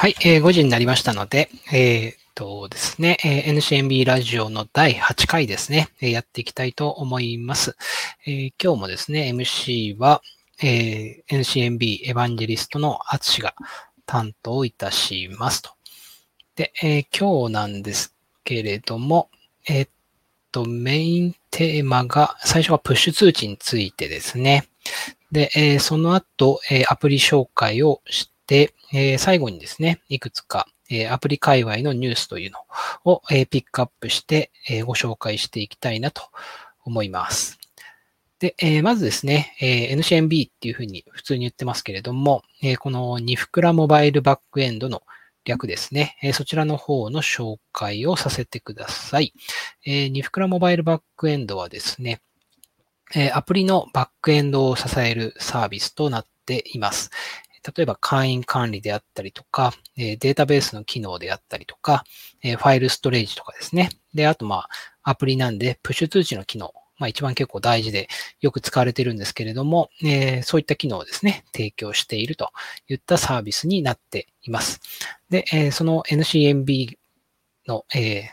はい、えー、5時になりましたので、えー、っとですね、え、NCNB ラジオの第8回ですね、え、やっていきたいと思います。えー、今日もですね、MC は、え、NCNB エヴァンジェリストのアツシが担当いたしますと。で、え、今日なんですけれども、え、っと、メインテーマが、最初はプッシュ通知についてですね。で、え、その後、え、アプリ紹介をして、えー、最後にですね、いくつか、えー、アプリ界隈のニュースというのを、えー、ピックアップして、え、ご紹介していきたいなと思います。で、え、まずですね、え、NCNB っていうふうに普通に言ってますけれども、え、このニフクラモバイルバックエンドの略ですね、え、そちらの方の紹介をさせてください。えー、ニフクラモバイルバックエンドはですね、え、アプリのバックエンドを支えるサービスとなっています。例えば会員管理であったりとか、えデータベースの機能であったりとか、えファイルストレージとかですね。で、あとまあ、アプリなんで、プッシュ通知の機能まあ一番結構大事でよく使われてるんですけれども、え、そういった機能をですね、提供しているといったサービスになっています。で、え、その NCMB の、え、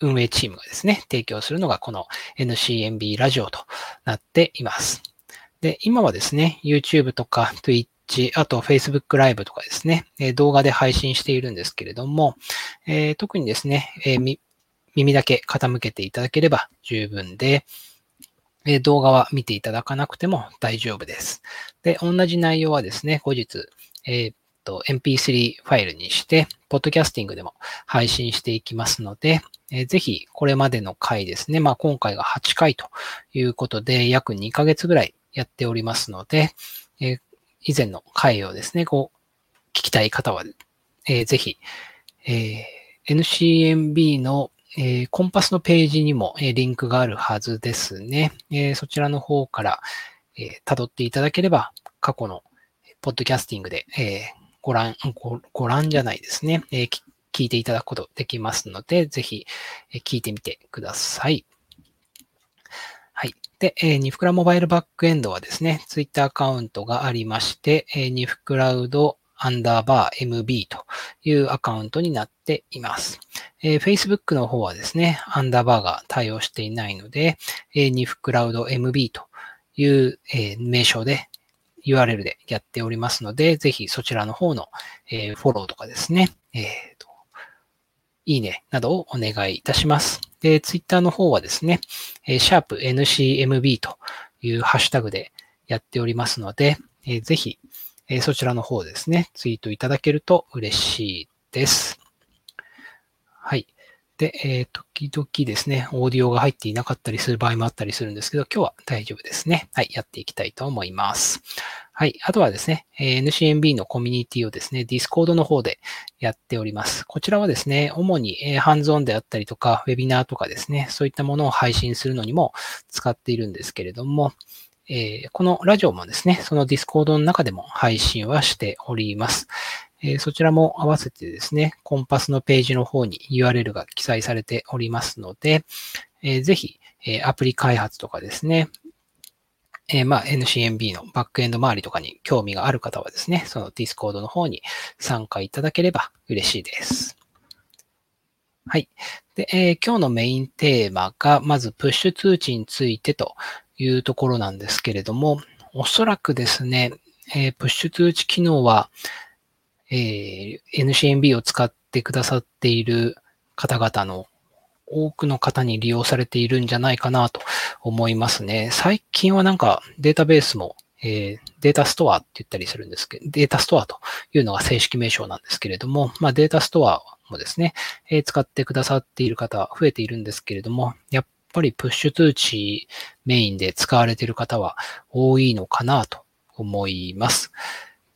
運営チームがですね、提供するのがこの NCMB ラジオとなっています。で、今はですね、YouTube とか Twitter チあと Facebook ライブとかですね、動画で配信しているんですけれども、え、特にですね、え、耳だけ傾けていただければ十分で、え動画は見ていただかなくても大丈夫です。で、同じ内容はですね、後日、えー、と MP3 ファイルにして、ポッドキャスティングでも配信していきますので、えー、ぜひこれまでの回ですね、まあ今回が8回ということで、約2ヶ月ぐらいやっておりますので、えー、以前の回をですね、こう、聞きたい方は、えー、ぜひ、えー、NCMB のえー、コンパスのページにも、え、リンクがあるはずですね。え、そちらの方から、え辿っていただければ、過去のポッドキャスティングで、えご覧ご、ご覧じゃないですね、え聞いていただくことできますので、ぜひ、え聞いてみてください。はい。で、えー、ニフクラモバイルバックエンドはですね、ツイッターアカウントがありまして、えー、ニフクラウドアンダーバー MB というアカウントになっています。えー、Facebook の方はですね、アンダーバーが対応していないので、えー、ニフクラウド MB という、えー、名称で URL でやっておりますので、ぜひそちらの方の、えー、フォローとかですね、えーと、いいねなどをお願いいたします。で、ツイッターの方はですね、えー、シャープ NCMB というハッシュタグでやっておりますので、えー、ぜひ、えそちらの方ですね、ツイートいただけると嬉しいです。はい。で、えー、時々ですね、オーディオが入っていなかったりする場合もあったりするんですけど、今日は大丈夫ですね。はい、やっていきたいと思います。はい。あとはですね、え NCMB のコミュニティをですね、Discord の方でやっております。こちらはですね、主に、えハンズオンであったりとか、ウェビナーとかですね、そういったものを配信するのにも使っているんですけれども、えー、このラジオもですね、その Discord の中でも配信はしております。え、そちらも合わせてですね、 connpass のページの方に URL が記載されておりますので、えー、ぜひ、えアプリ開発とかですね、え、まあ、NCNB のバックエンド周りとかに興味がある方はですね、その Discord の方に参加いただければ嬉しいです。はい。で、えー、今日のメインテーマが、まずプッシュ通知についてというところなんですけれども、おそらくですね、えー、プッシュ通知機能は、えー、NCNB を使ってくださっている方々の多くの方に利用されているんじゃないかなと思いますね。最近はなんかデータベースも、えー、データストアって言ったりするんですけど、データストアというのが正式名称なんですけれども、まあデータストアもですね、えー、使ってくださっている方増えているんですけれども、やっぱりプッシュ通知メインで使われている方は多いのかなと思います。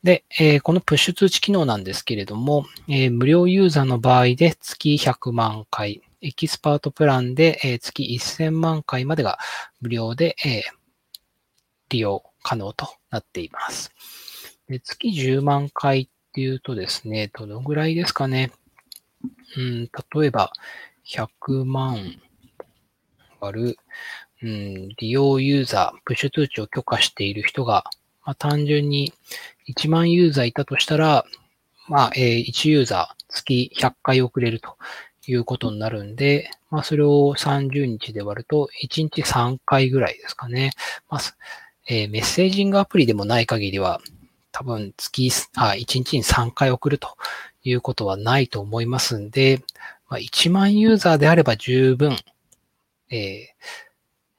で、えー、このプッシュ通知機能なんですけれども、えー、無料ユーザーの場合で月100万回、エキスパートプランで、えー、月1000万回までが無料で、え利用可能となっています。で月10万回っていうとですね、どのぐらいですかね。うん、例えば、100万割る、うん、利用ユーザー、プッシュ通知を許可している人が、まあ、単純に1万ユーザーいたとしたら、まあ、えー、1ユーザー月100回送れるということになるんで、まあ、それを30日で割ると、1日3回ぐらいですかね。まあ、えー、メッセージングアプリでもない限りは、多分月、あ、1日に3回送るということはないと思いますんで、まあ、1万ユーザーであれば十分、えー、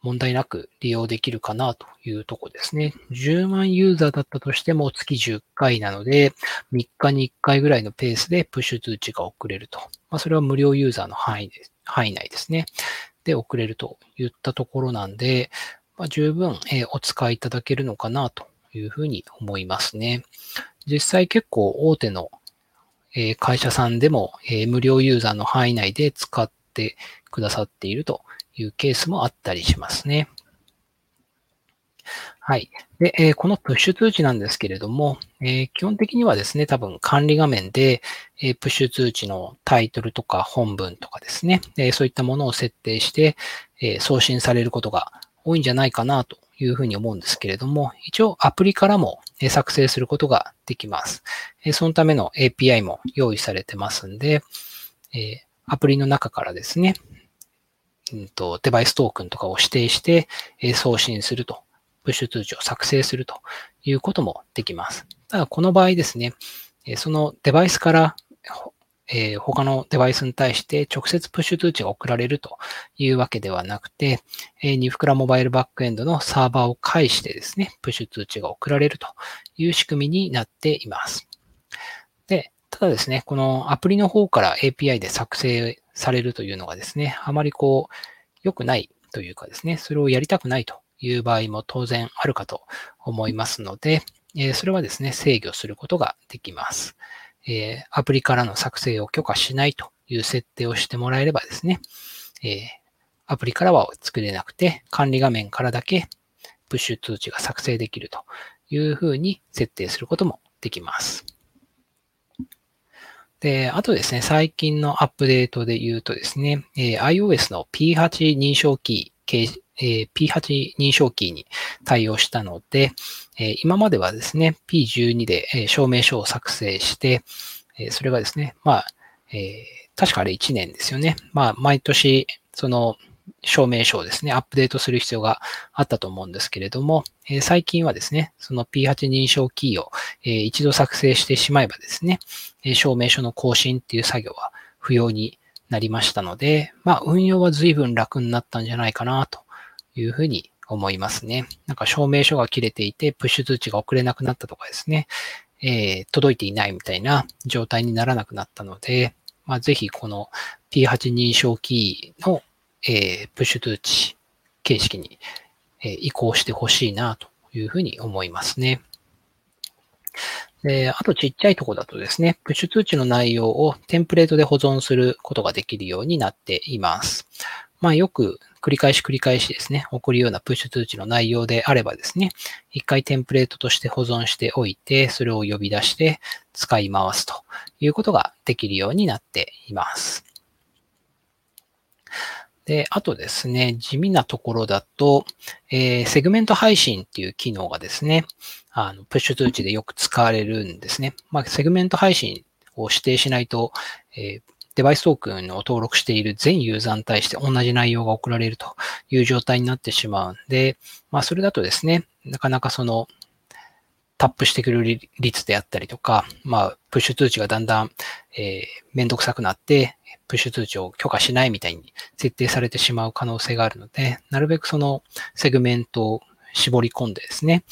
問題なく利用できるかなというとこですね。10万ユーザーだったとしても月10回なので、3日に1回ぐらいのペースでプッシュ通知が送れると。まあ、それは無料ユーザーの範囲で範囲内ですね。で、送れるといったところなんで、まあ、十分、え、お使いいただけるのかなというふうに思いますね。実際結構大手の、え、会社さんでも、え、無料ユーザーの範囲内で使ってくださっているというケースもあったりしますね。はい。で、えー、このプッシュ通知なんですけれども、えー、基本的にはですね、多分管理画面で、えー、プッシュ通知のタイトルとか本文とかですね、えそういったものを設定して、え送信されることが多いんじゃないかなというふうに思うんですけれども、一応アプリからも作成することができます。そのための API も用意されてますんで、アプリの中からですね、うんと、デバイストークンとかを指定して、え送信すると、プッシュ通知を作成するということもできます。ただ、この場合ですね、えそのデバイスからえ、他のデバイスに対して直接プッシュ通知が送られるというわけではなくて、えー、ニフクラモバイルバックエンドのサーバーを介してですね、プッシュ通知が送られるという仕組みになっています。で、ただですね、このアプリの方から API で作成されるというのがですね、あまりこう、良くないというかですね、それをやりたくないという場合も当然あるかと思いますので、えそれはですね、制御することができます。えアプリからの作成を許可しないという設定をしてもらえればですね、えアプリからは作れなくて、管理画面からだけプッシュ通知が作成できるというふうに設定することもできます。で、あとですね、最近のアップデートで言うとですね、えー、iOS の P8 認証キー、えー、P8 認証キーに対応したので、えー、今まではですね、P12 で、え証明書を作成して、えそれがですね、まあ、え確かあれ1年ですよね。まあ、毎年、その、証明書をですね、アップデートする必要があったと思うんですけれども、え、最近はですね、その P8 認証キーを、えー、一度作成してしまえばですね、え証明書の更新っていう作業は不要になりましたので、まあ運用は随分楽になったんじゃないかなというふうに思いますね。なんか証明書が切れていて、プッシュ通知が送れなくなったとかですね、えー、届いていないみたいな状態にならなくなったので、まあ、ぜひこの P8 認証キーのえー、プッシュ通知形式に、え、移行してほしいなというふうに思いますね。で、あとちっちゃいとこだとですね、プッシュ通知の内容をテンプレートで保存することができるようになっています。まあよく繰り返し繰り返しですね、送るようなプッシュ通知の内容であればですね、一回テンプレートとして保存しておいて、それを呼び出して使い回すということができるようになっています。で、あとですね、地味なところだと、えー、セグメント配信っていう機能がですね、あの、プッシュ通知でよく使われるんですね。まあ、セグメント配信を指定しないと、えー、デバイストークンを登録している全ユーザーに対して同じ内容が送られるという状態になってしまうんで、まあ、それだとですね、なかなかその、タップしてくる率であったりとか、まあ、プッシュ通知がだんだん、えー、めんどくさくなって、プッシュ通知を許可しないみたいに設定されてしまう可能性があるので、なるべくそのセグメントを絞り込んでですね、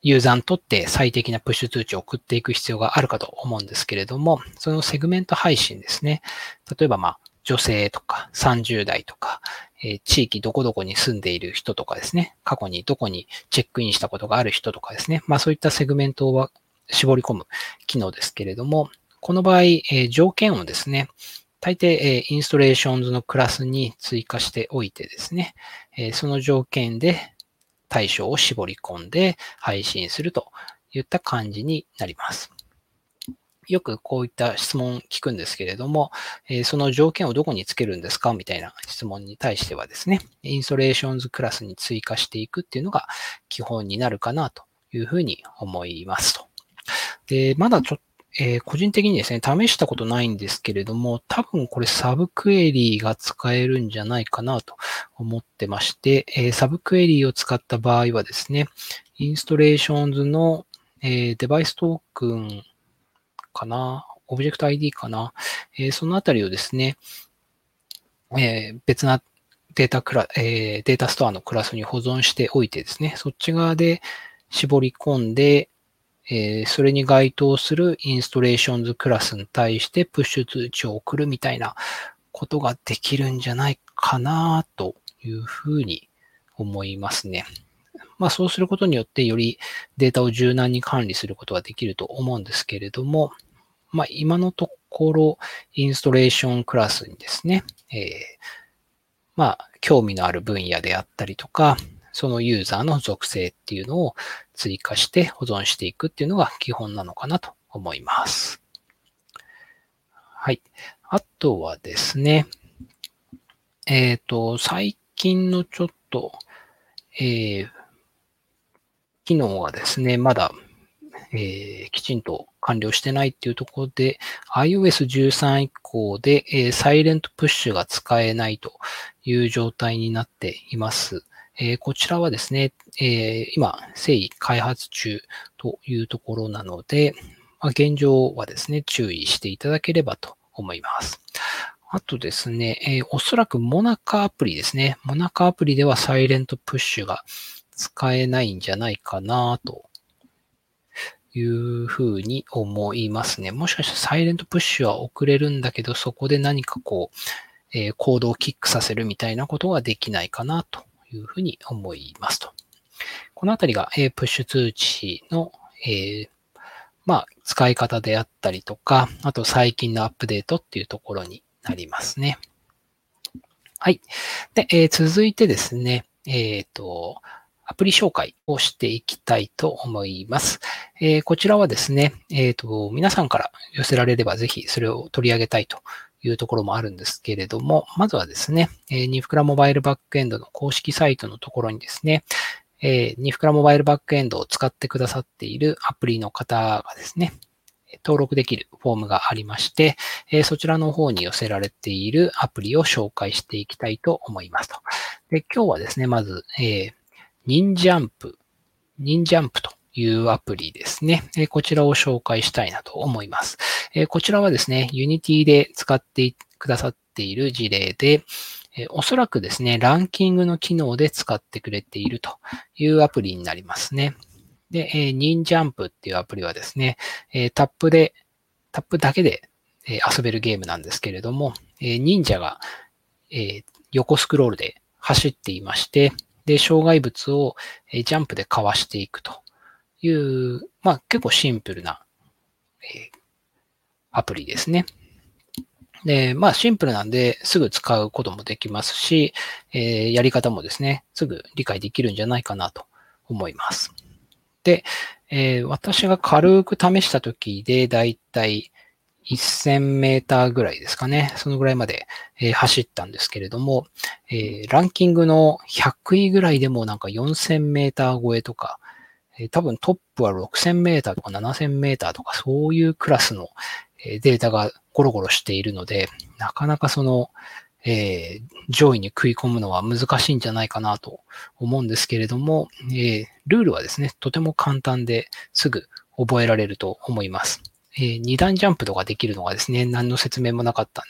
ユーザーにとって最適なプッシュ通知を送っていく必要があるかと思うんですけれども、そのセグメント配信ですね。例えば、まあ、女性とか30代とか、え、地域どこどこに住んでいる人とかですね、過去にどこにチェックインしたことがある人とかですね、まあそういったセグメントを絞り込む機能ですけれども、この場合、え、条件をですね、大抵、え、インストレーションズのクラスに追加しておいてですね、え、その条件で対象を絞り込んで配信するといった感じになります。よくこういった質問聞くんですけれども、え、その条件をどこにつけるんですか？みたいな質問に対してはですね、インストレーションズクラスに追加していくっていうのが基本になるかなというふうに思いますと。で、まだちょっと、えー、個人的にですね、試したことないんですけれども、多分これサブクエリーが使えるんじゃないかなと思ってまして、えー、サブクエリーを使った場合はですね、インストレーションズの、えー、デバイストークンかな、オブジェクト ID かな、えそのあたりをですね、え別なデータクラ、えデータストアのクラスに保存しておいてですね、そっち側で絞り込んで、えそれに該当するインストレーションズクラスに対してプッシュ通知を送るみたいなことができるんじゃないかなというふうに思いますね。まあそうすることによってよりデータを柔軟に管理することができると思うんですけれども、まあ今のところインストレーションクラスにですね、えー、まあ興味のある分野であったりとか、そのユーザーの属性っていうのを追加して保存していくっていうのが基本なのかなと思います。はい。あとはですね、えっ、ー、と、最近のちょっと、えー、機能がですね、まだ、えー、きちんと完了してないっていうところで、iOS13 以降で、えー、サイレントプッシュが使えないという状態になっています。えー、こちらはですね、えー、今、誠意開発中というところなので、まあ、現状はですね、注意していただければと思います。あとですね、えー、おそらくモナカアプリですね。モナカアプリではサイレントプッシュが使えないんじゃないかなというふうに思いますね。もしかしたらサイレントプッシュは遅れるんだけど、そこで何かこう、えー、コードをキックさせるみたいなことができないかなというふうに思いますと。このあたりが、えー、プッシュ通知の、えー、まあ、使い方であったりとか、あと最近のアップデートっていうところになりますね。はい。で、えー、続いてですね、えっ、と、アプリ紹介をしていきたいと思います。えー、こちらはですね、えっ、ー、と、皆さんから寄せられればぜひそれを取り上げたいというところもあるんですけれども、まずはですね、えー、ニフクラモバイルバックエンドの公式サイトのところにですね、えー、ニフクラモバイルバックエンドを使ってくださっているアプリの方がですね、登録できるフォームがありまして、えー、そちらの方に寄せられているアプリを紹介していきたいと思いますと。で今日はですね、まず、えー、ニンジャンプ、ニンジャンプというアプリですね。こちらを紹介したいなと思います。こちらはですね、Unity で使ってくださっている事例で、おそらくですね、ランキングの機能で使ってくれているというアプリになりますね。で、ニンジャンプっていうアプリはですね、タップで、タップだけで遊べるゲームなんですけれども、忍者が横スクロールで走っていまして、で、障害物をジャンプでかわしていくという、まあ結構シンプルな、えアプリですね。で、まあシンプルなんですぐ使うこともできますし、えー、やり方もですね、すぐ理解できるんじゃないかなと思います。で、えー、私が軽く試した時でだいたい1000メーターぐらいですかね。そのぐらいまで、えー、走ったんですけれども、えー、ランキングの100位ぐらいでもなんか4000メーター超えとか、えー、多分トップは6000メーターとか7000メーターとかそういうクラスの、データがゴロゴロしているので、なかなかその、え上位に食い込むのは難しいんじゃないかなと思うんですけれども、えルールはですね、とても簡単ですぐ覚えられると思います。えー、2段ジャンプとかできるのがですね、何の説明もなかったん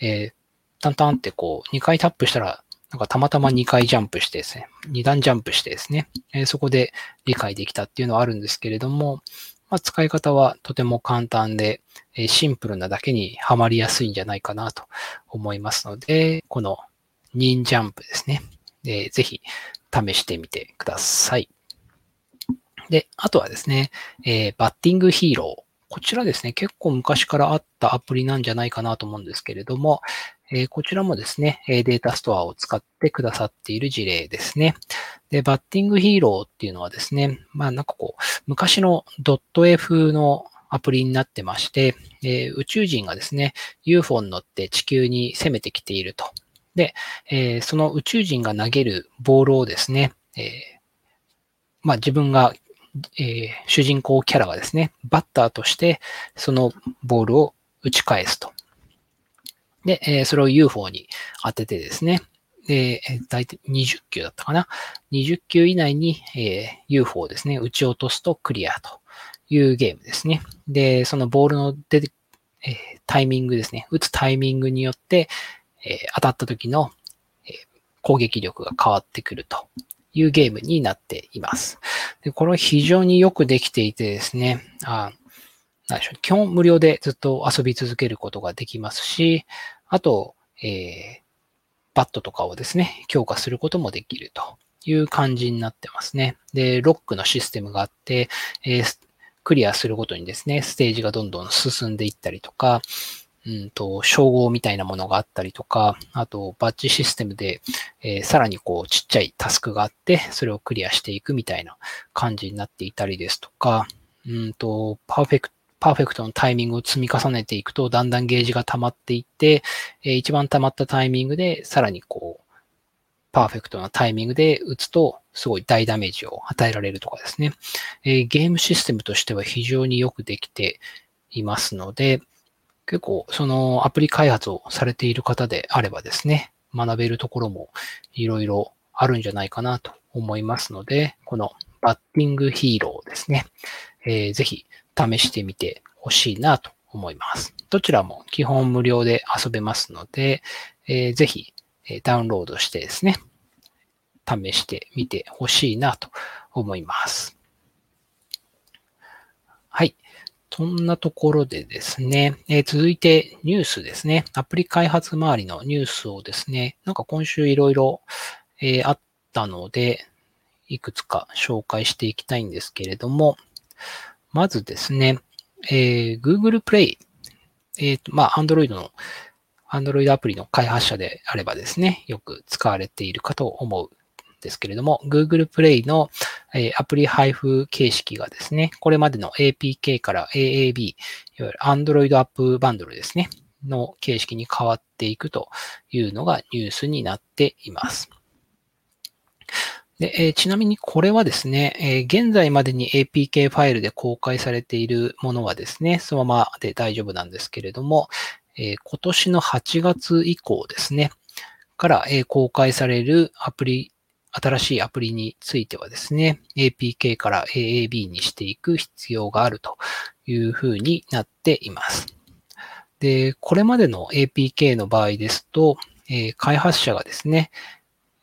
で、えー、タンタンってこう、2回タップしたら、なんかたまたま2回ジャンプしてですね、2段ジャンプしてですね、えー、そこで理解できたっていうのはあるんですけれども、まあ、使い方はとても簡単で、えー、シンプルなだけにはまりやすいんじゃないかなと思いますので、この2ジャンプですね、えー、ぜひ試してみてください。で、あとはですね、えー、バッティングヒーロー。こちらですね、結構昔からあったアプリなんじゃないかなと思うんですけれども、え、こちらもですね、データストアを使ってくださっている事例ですね。で、バッティングヒーローっていうのはですね、まあなんかこう、昔の .f のアプリになってまして、えー、宇宙人がですね、UFO に乗って地球に攻めてきていると。で、えー、その宇宙人が投げるボールをですね、えー、まあ自分がえー、主人公キャラがですね、バッターとしてそのボールを打ち返すと。で、えー、それを UFO に当ててですね、で、大体20球だったかな。20球以内に、え、UFO をですね、撃ち落とすとクリアというゲームですね。で、そのボールの出て、え、タイミングですね。打つタイミングによって、え、当たった時の、え攻撃力が変わってくるというゲームになっています。で、これ非常によくできていてですね、あなんでしょう、基本無料でずっと遊び続けることができますし、あと、えー、バットとかをですね、強化することもできるという感じになってますね。で、ロックのシステムがあって、えー、クリアするごとにですね、ステージがどんどん進んでいったりとか、うんと、称号みたいなものがあったりとか、あと、バッジシステムで、えー、さらにこう、ちっちゃいタスクがあって、それをクリアしていくみたいな感じになっていたりですとか、うんと、パーフェクトパーフェクトのタイミングを積み重ねていくと、だんだんゲージが溜まっていって、えー、一番溜まったタイミングで、さらにこう、パーフェクトなタイミングで打つと、すごい大ダメージを与えられるとかですね。えー、ゲームシステムとしては非常によくできていますので、結構そのアプリ開発をされている方であればですね、学べるところもいろいろあるんじゃないかなと思いますので、このバッティングヒーローですね。えー、ぜひ試してみてほしいなと思います。どちらも基本無料で遊べますので、えー、ぜひダウンロードしてですね、試してみてほしいなと思います。はい。そんなところでですね、えー、続いてニュースですね。アプリ開発周りのニュースをですね、なんか今週いろいろあったので、いくつか紹介していきたいんですけれども、まずですね、えー、Google Play、えっ、と、まあ、Android の、Android アプリの開発者であればですね、よく使われているかと思うですけれども、Google Play の、え、アプリ配布形式がですね、これまでの APK から AAB、いわゆる Android アップバンドルですね、の形式に変わっていくというのがニュースになっています。でえ、ちなみにこれはですね、え、現在までに APK ファイルで公開されているものはですね、そのままで大丈夫なんですけれども、え、今年の8月以降ですね、から、え公開されるアプリ、新しいアプリについてはですね、APK から AAB にしていく必要があるというふうになっています。で、これまでの APK の場合ですと、え開発者がですね、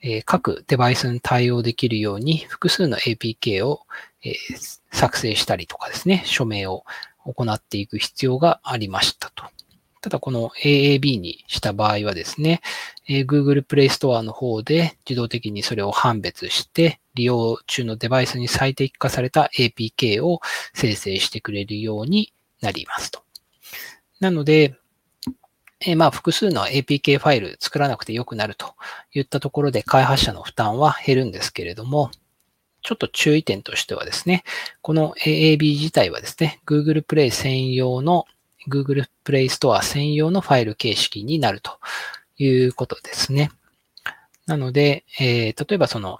え各デバイスに対応できるように複数の APK を、え作成したりとかですね、署名を行っていく必要がありましたと。ただこの AAB にした場合はですね、え Google Play Store の方で自動的にそれを判別して利用中のデバイスに最適化された APK を生成してくれるようになりますと。なので、えまあ、複数の APK ファイル作らなくてよくなるといったところで開発者の負担は減るんですけれども、ちょっと注意点としてはですね、この AAB 自体はですね、Google Play 専用の Google Play Store 専用のファイル形式になるということですね。なので、えー、例えばその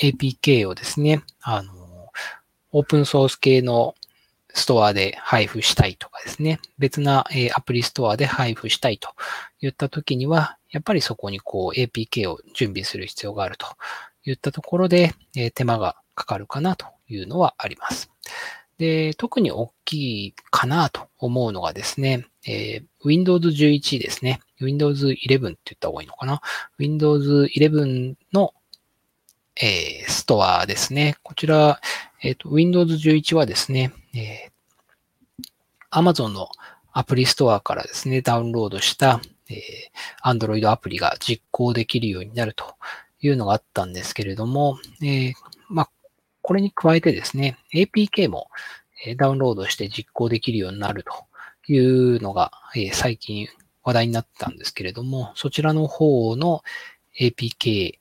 APK をですね、あの、オープンソース系のストアで配布したいとかですね、別な、えアプリストアで配布したいといったときには、やっぱりそこにこう APK を準備する必要があるといったところで、え手間がかかるかなというのはあります。で、特に大きいかなと思うのがですね、えー、Windows 11ですね。Windows 11って言った方がいいのかな ?Windows 11の、えー、ストアですね。こちら、えっ、ー、と、Windows 11はですね、えー、Amazon のアプリストアからですね、ダウンロードした、えー、Android アプリが実行できるようになるというのがあったんですけれども、えー、これに加えてですね、APK もダウンロードして実行できるようになるというのが、最近話題になったんですけれども、そちらの方の APK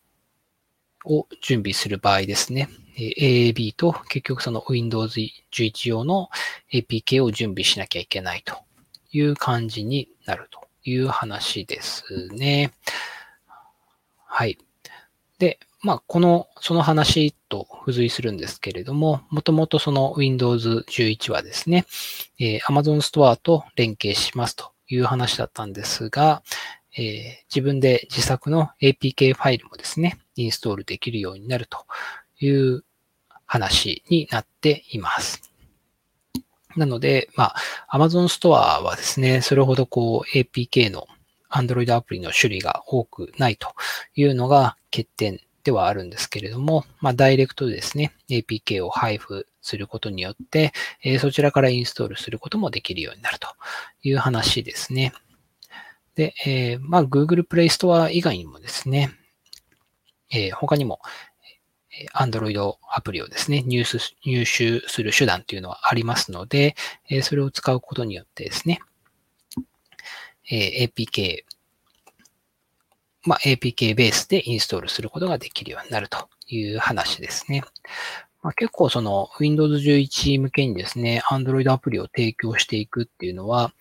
を準備する場合ですね、AAB と結局その Windows 11用の APK を準備しなきゃいけないという感じになるという話ですね。はい。で、まあ、この、その話と付随するんですけれども、もともとその Windows 11はですね、えー、Amazon Store と連携しますという話だったんですが、えー、自分で自作の APK ファイルもですね、インストールできるようになるという話になっています。なので、まあ、Amazon Store はですね、それほどこう APK の Android アプリの種類が多くないというのが欠点ではあるんですけれども、まあ、ダイレクトでですね、APK を配布することによって、え、そちらからインストールすることもできるようになるという話ですね。で、えー、まあ、Google Play Store 以外にもですね、えー、他にも、Android アプリをですね、入手入手する手段というのはありますので、えそれを使うことによってですね、え APK、まあ、APK ベースでインストールすることができるようになるという話ですね。まあ、結構その Windows 11向けにですね、Android アプリを提供していくっていうのは、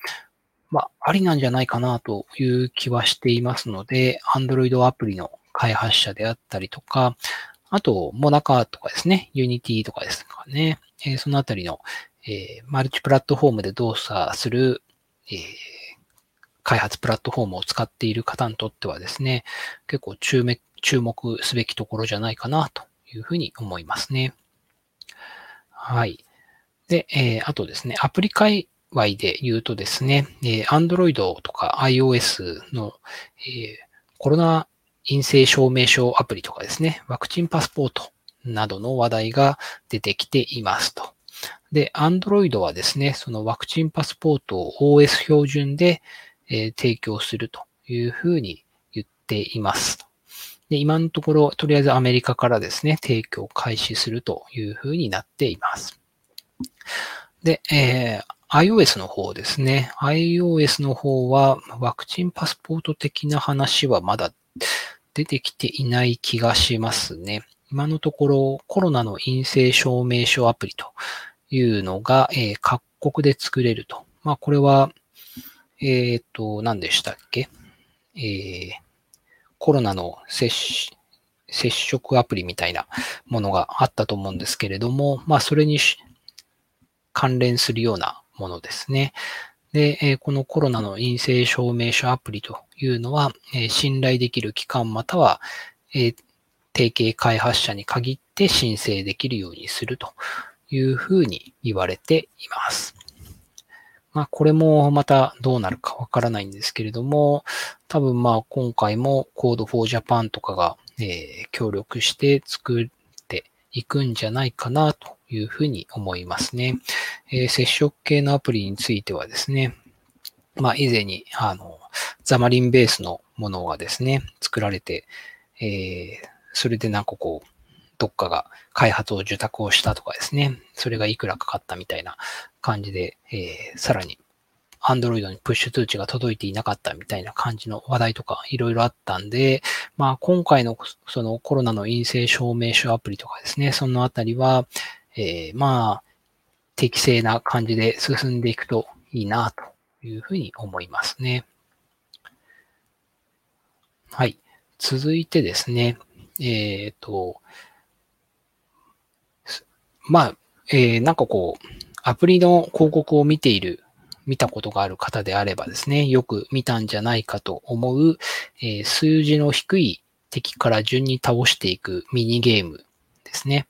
まあ、ありなんじゃないかなという気はしていますので、Android アプリの開発者であったりとか、あと、モナカとかですね、ユニティとかですかね、えー、そのあたりの、えー、マルチプラットフォームで動作する、えー、開発プラットフォームを使っている方にとってはですね、結構注目注目すべきところじゃないかなというふうに思いますね。はい。で、えー、あとですね、アプリ界隈で言うとですね、えー、Android とか iOS の、えー、コロナ陰性証明書アプリとかですね、ワクチンパスポートなどの話題が出てきていますと。で、Android はですね、そのワクチンパスポートを OS 標準で、え、提供するというふうに言っています。で、今のところ、とりあえずアメリカからですね、提供開始するというふうになっています。で、えー、iOS の方ですね。iOS の方はワクチンパスポート的な話はまだ出てきていない気がしますね。今のところコロナの陰性証明書アプリというのが、えー、各国で作れると。まあこれは、えっ、ー、と、何でしたっけ？えー、コロナの接接触アプリみたいなものがあったと思うんですけれども、まあそれに関連するようなものですね。で、このコロナの陰性証明書アプリというのは、信頼できる機関または、提携開発者に限って申請できるようにするというふうに言われています。まあ、これもまたどうなるかわからないんですけれども、多分まあ今回も Code for Japan とかが、えー、協力して作っていくんじゃないかなというふうに思いますね。えー、接触系のアプリについてはですね、まあ以前に、あの、ザマリンベースのものがですね、作られて、えー、それでなんかこう、どっかが開発を受託をしたとかですね、それがいくらかかったみたいな感じで、えー、さらに Android にプッシュ通知が届いていなかったみたいな感じの話題とかいろいろあったんで、まあ今回のそのコロナの陰性証明書アプリとかですね、そのあたりは、えー、まあ、適正な感じで進んでいくといいなというふうに思いますね。はい。続いてですね、えっ、ー、と、まあ、えー、なんかこう、アプリの広告を見ている、見たことがある方であればですね、よく見たんじゃないかと思う、えー、数字の低い敵から順に倒していくミニゲームですね。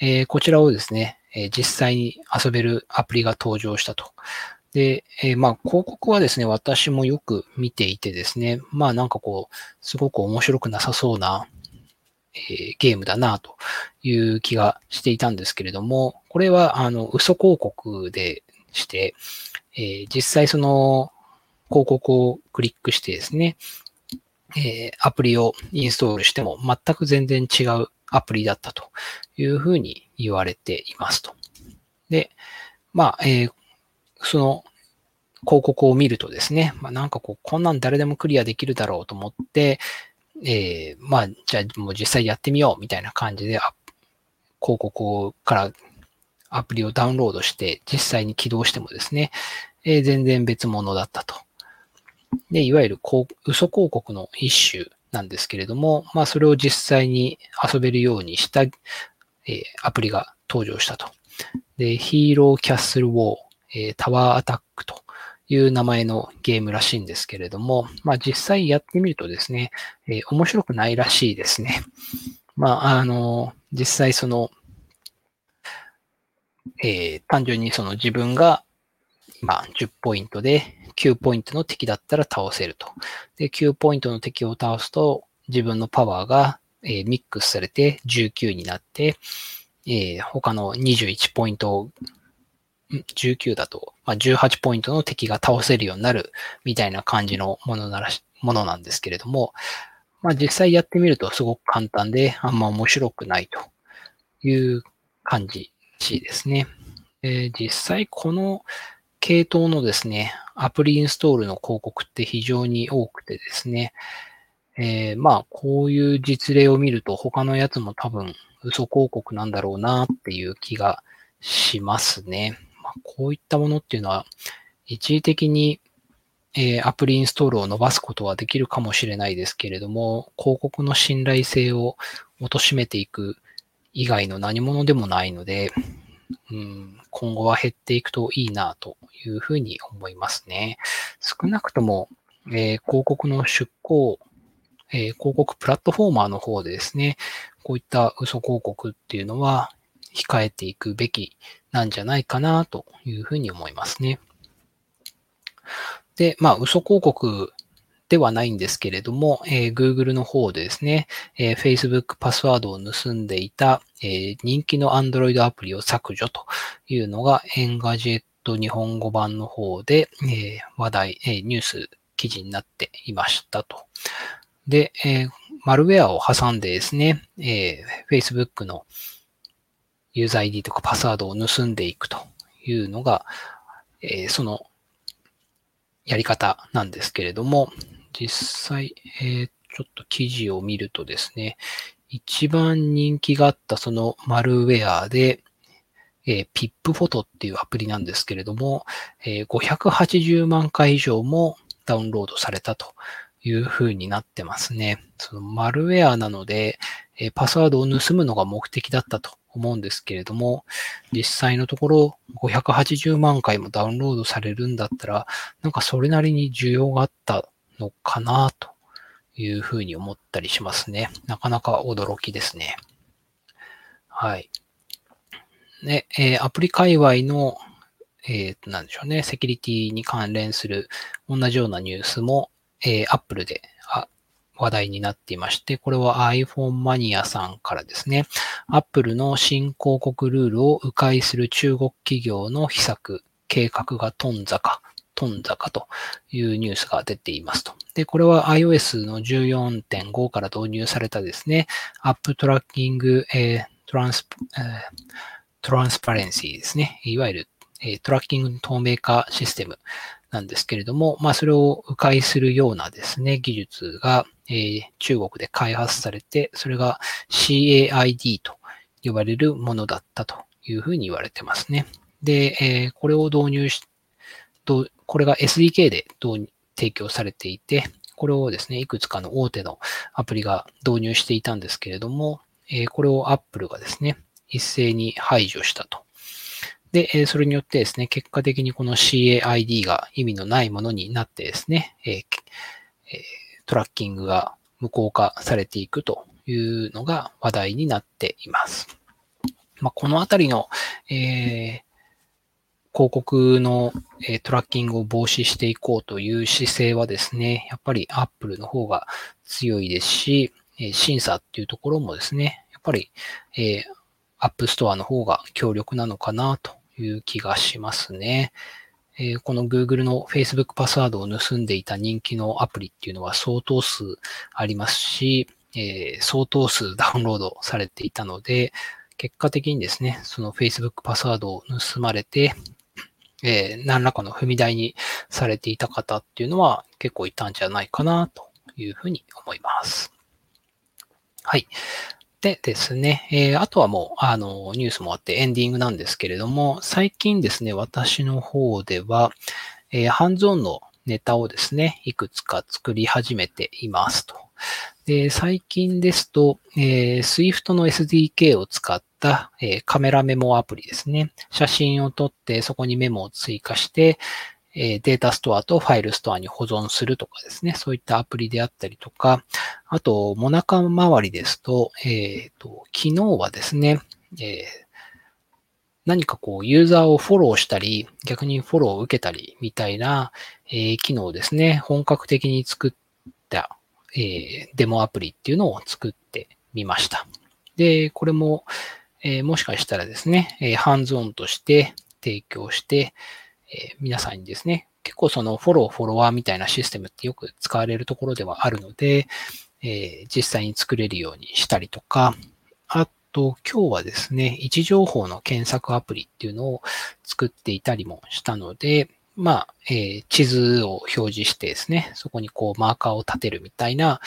えー、こちらをですね、えー、実際に遊べるアプリが登場したと。で、えー、まあ、広告はですね、私もよく見ていてですね、まあなんかこう、すごく面白くなさそうな、えゲームだなという気がしていたんですけれども、これはあの、嘘広告でして、え実際その広告をクリックしてですね、えアプリをインストールしても全く全然違うアプリだったというふうに言われていますと。で、まあ、えー、その広告を見るとですね、まあ、なんかこう、こんなん誰でもクリアできるだろうと思って、えー、まあ、じゃあもう実際やってみようみたいな感じで、広告からアプリをダウンロードして実際に起動してもですね、えー、全然別物だったと。で、いわゆる嘘広告の一種なんですけれども、まあそれを実際に遊べるようにしたえー、アプリが登場したと。で、ヒーローキャッスルウォー、えー、タワーアタックという名前のゲームらしいんですけれども、まあ実際やってみるとですね、えー、面白くないらしいですね。まあ、あの、実際その、えー、単純にその自分が、ま、10ポイントで9ポイントの敵だったら倒せると。で、9ポイントの敵を倒すと、自分のパワーが、えー、ミックスされて19になって、えー、他の21ポイント19だと、まあ、18ポイントの敵が倒せるようになるみたいな感じのものならし、ものなんですけれども、まあ、実際やってみるとすごく簡単で、あんま面白くないという感じですね。え、実際この系統のですね、アプリインストールの広告って非常に多くてですね、えー、まあ、こういう実例を見ると他のやつも多分嘘広告なんだろうなっていう気がしますね。こういったものっていうのは一時的に、えー、アプリインストールを伸ばすことはできるかもしれないですけれども、広告の信頼性を貶めていく以外の何者でもないので、うん、今後は減っていくといいなというふうに思いますね。少なくとも、えー、広告の出向、えー、広告プラットフォーマーの方でですね、こういった嘘広告っていうのは控えていくべきなんじゃないかなというふうに思いますね。で、まあ、嘘広告ではないんですけれども、えー、Google の方でですね、えー、Facebook パスワードを盗んでいた、えー、人気の Android アプリを削除というのがエンガジェット日本語版の方で、えー、話題、え、ニュース記事になっていましたと。で、え、マルウェアを挟んでですね、え、Facebook のユーザー ID とかパスワードを盗んでいくというのが、えー、そのやり方なんですけれども、実際、えー、ちょっと記事を見るとですね、一番人気があったそのマルウェアで、えー、 PIP Photo っていうアプリなんですけれども、えー、580万回以上もダウンロードされたという風になってますね。そのマルウェアなので、えー、パスワードを盗むのが目的だったと思うんですけれども、実際のところ580万回もダウンロードされるんだったら、なんかそれなりに需要があったのかなというふうに思ったりしますね。なかなか驚きですね。はい。ね、えー、アプリ界隈の、えー、なんでしょうね、セキュリティに関連する同じようなニュースも、えー、Apple で話題になっていまして、これは iPhone マニアさんからですね、Apple の新広告ルールを迂回する中国企業の秘策、計画が頓挫飛んだかというニュースが出ていますと。で、これは iOS の14.5から導入されたですね、アップトラッキング、えー、トランス、えー、トランスパレンシーですね。いわゆる、えー、トラッキング透明化システムなんですけれども、まあ、それを迂回するようなですね、技術が、えー、中国で開発されて、それが CAID と呼ばれるものだったというふうに言われてますね。で、えー、これを導入し、これが SDK で提供されていて、これをですね、いくつかの大手のアプリが導入していたんですけれども、えこれを Apple がですね、一斉に排除したと。で、それによってですね、結果的にこの CAID が意味のないものになってですね、えトラッキングが無効化されていくというのが話題になっています。まあ、このあたりの、えー、広告の、えトラッキングを防止していこうという姿勢はですね、やっぱり Apple の方が強いですし、え審査っていうところもですね、やっぱり、え App Store の方が強力なのかなという気がしますね。えこの Google の Facebook パスワードを盗んでいた人気のアプリっていうのは相当数ありますし、え相当数ダウンロードされていたので、結果的にですね、その Facebook パスワードを盗まれて、えー、何らかの踏み台にされていた方っていうのは結構いたんじゃないかなというふうに思います。はい。でですね、えー、あとはもう、あの、ニュースもあってエンディングなんですけれども、最近ですね、私の方では、えー、ハンズオンのネタをですね、いくつか作り始めていますと。で、最近ですと、えー、Swift の SDK を使った、えー、カメラメモアプリですね。写真を撮ってそこにメモを追加して、え、データストアとファイルストアに保存するとかですね。そういったアプリであったりとか、あと、モナカ周りですと、えっ、と、昨日はですね、え何かこう、ユーザーをフォローしたり、逆にフォローを受けたりみたいな、え機能ですね。本格的に作った、えデモアプリっていうのを作ってみました。で、これも、えもしかしたらですね、えハンズオンとして提供して、え皆さんにですね、結構そのフォロー、フォロワーみたいなシステムってよく使われるところではあるので、え実際に作れるようにしたりとか、あと、今日はですね、位置情報の検索アプリっていうのを作っていたりもしたので、まあ、えー、地図を表示してですね、そこにこうマーカーを立てるみたいな、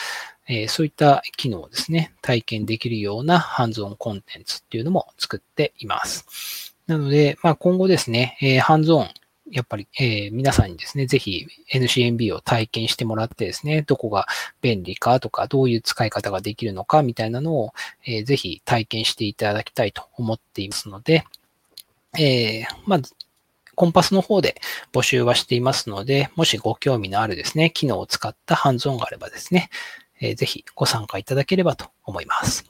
えー、そういった機能をですね、体験できるようなハンズオンコンテンツっていうのも作っています。なので、まあ今後ですね、えー、ハンズオンやっぱり、えー、皆さんにですね、ぜひ NCNB を体験してもらってですね、どこが便利かとか、どういう使い方ができるのかみたいなのを、えー、ぜひ体験していただきたいと思っていますので、えー、まあ、コンパスの方で募集はしていますので、もしご興味のあるですね、機能を使ったハンズオンがあればですね、えー、ぜひご参加いただければと思います。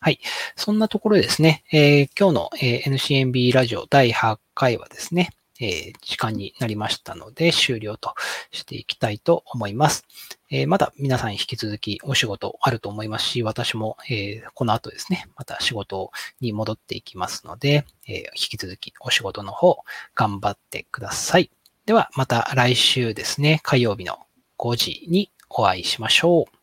はい。そんなところですね、えー、今日の、え、NCNB ラジオ第8回はですね、え、時間になりましたので終了としていきたいと思います。え、まだ皆さん引き続きお仕事あると思いますし、私も、え、この後ですね、また仕事に戻っていきますので、え引き続きお仕事の方頑張ってください。ではまた来週ですね、火曜日の5時にお会いしましょう。